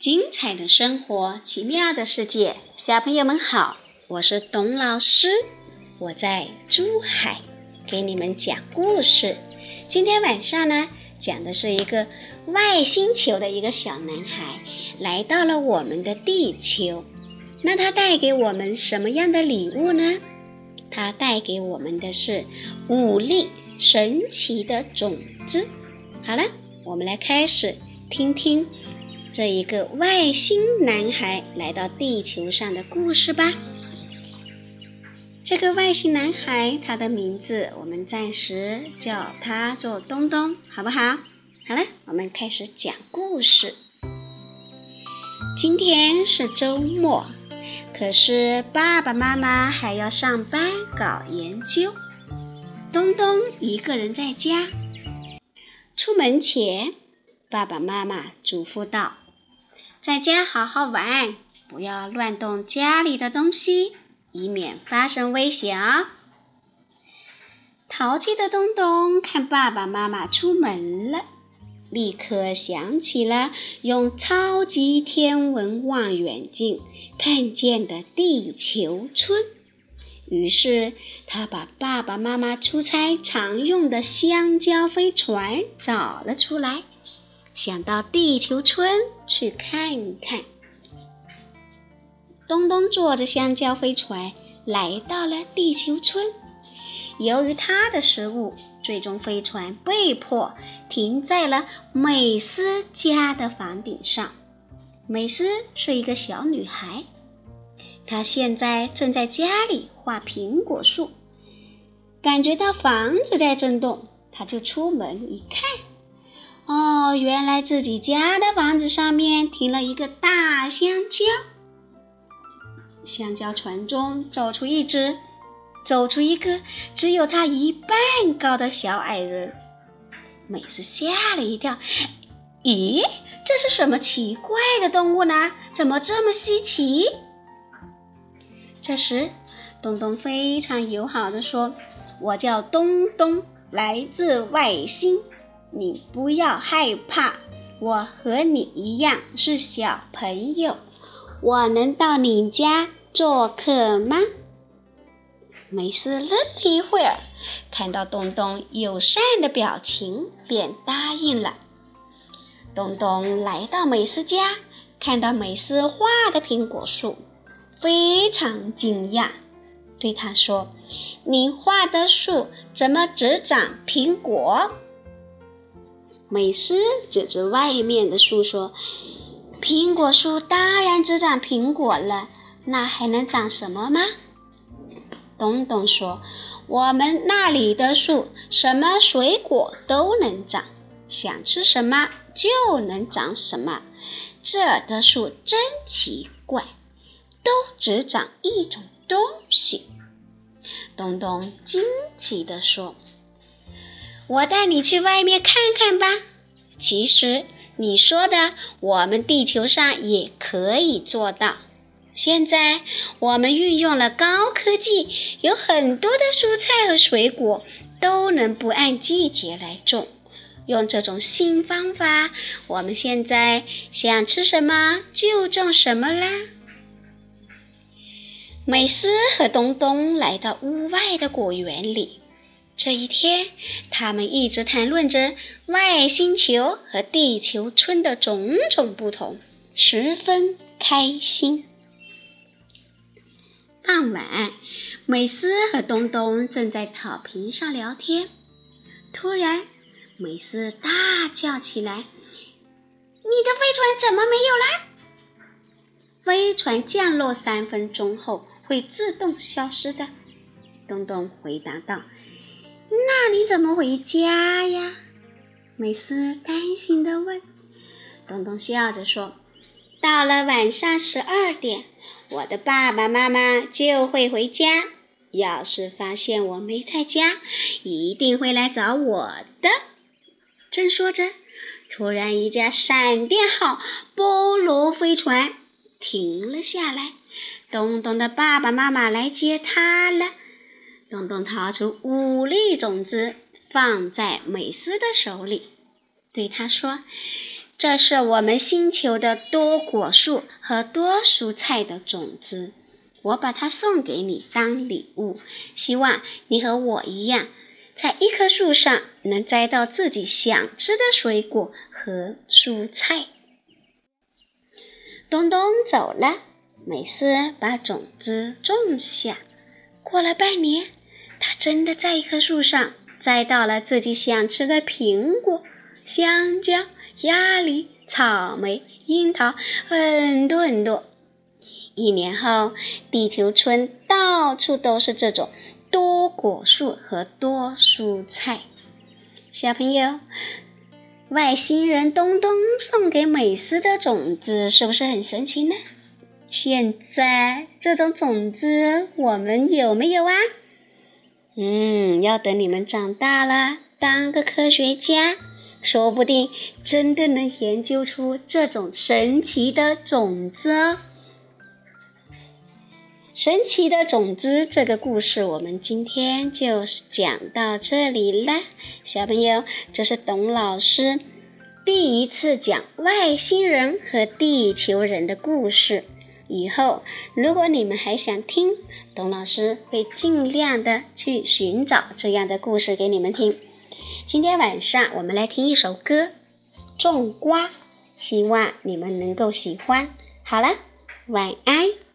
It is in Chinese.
精彩的生活，奇妙的世界，小朋友们好，我是董老师，我在珠海给你们讲故事。今天晚上呢，讲的是一个外星球的一个小男孩来到了我们的地球，那他带给我们什么样的礼物呢？他带给我们的是五粒神奇的种子。好了，我们来开始听听。这一个外星男孩来到地球上的故事吧。这个外星男孩，他的名字我们暂时叫他做东东，好不好？好了，我们开始讲故事。今天是周末，可是爸爸妈妈还要上班搞研究。东东一个人在家，出门前。爸爸妈妈嘱咐道：“在家好好玩，不要乱动家里的东西，以免发生危险哦！”淘气的东东看爸爸妈妈出门了，立刻想起了用超级天文望远镜看见的地球村，于是他把爸爸妈妈出差常用的香蕉飞船找了出来。想到地球村去看一看。东东坐着香蕉飞船来到了地球村。由于他的失误，最终飞船被迫停在了美斯家的房顶上。美斯是一个小女孩，她现在正在家里画苹果树，感觉到房子在震动，她就出门一看。哦，原来自己家的房子上面停了一个大香蕉。香蕉船中走出一只，走出一个只有他一半高的小矮人。美斯吓了一跳，咦，这是什么奇怪的动物呢？怎么这么稀奇？这时，东东非常友好的说：“我叫东东，来自外星。”你不要害怕，我和你一样是小朋友。我能到你家做客吗？梅斯愣了一会儿，看到东东友善的表情，便答应了。东东来到美斯家，看到美斯画的苹果树，非常惊讶，对他说：“你画的树怎么只长苹果？”美斯指着外面的树说：“苹果树当然只长苹果了，那还能长什么吗？”东东说：“我们那里的树什么水果都能长，想吃什么就能长什么。这儿的树真奇怪，都只长一种东西。”东东惊奇地说。我带你去外面看看吧。其实你说的，我们地球上也可以做到。现在我们运用了高科技，有很多的蔬菜和水果都能不按季节来种。用这种新方法，我们现在想吃什么就种什么啦。美斯和东东来到屋外的果园里。这一天，他们一直谈论着外星球和地球村的种种不同，十分开心。傍晚，美斯和东东正在草坪上聊天，突然，美斯大叫起来：“你的飞船怎么没有了？”飞船降落三分钟后会自动消失的，东东回答道。那你怎么回家呀？美斯担心地问。东东笑着说：“到了晚上十二点，我的爸爸妈妈就会回家。要是发现我没在家，一定会来找我的。”正说着，突然一架闪电号波罗飞船停了下来。东东的爸爸妈妈来接他了。东东掏出五粒种子，放在美斯的手里，对他说：“这是我们星球的多果树和多蔬菜的种子，我把它送给你当礼物，希望你和我一样，在一棵树上能摘到自己想吃的水果和蔬菜。东东走了，美斯把种子种下。过了半年，他真的在一棵树上摘到了自己想吃的苹果、香蕉。鸭梨、草莓、樱桃，很多很多。一年后，地球村到处都是这种多果树和多蔬菜。小朋友，外星人东东送给美斯的种子是不是很神奇呢？现在这种种子我们有没有啊？嗯，要等你们长大了，当个科学家。说不定真的能研究出这种神奇的种子哦！神奇的种子这个故事，我们今天就讲到这里了。小朋友，这是董老师第一次讲外星人和地球人的故事。以后如果你们还想听，董老师会尽量的去寻找这样的故事给你们听。今天晚上我们来听一首歌《种瓜》，希望你们能够喜欢。好了，晚安。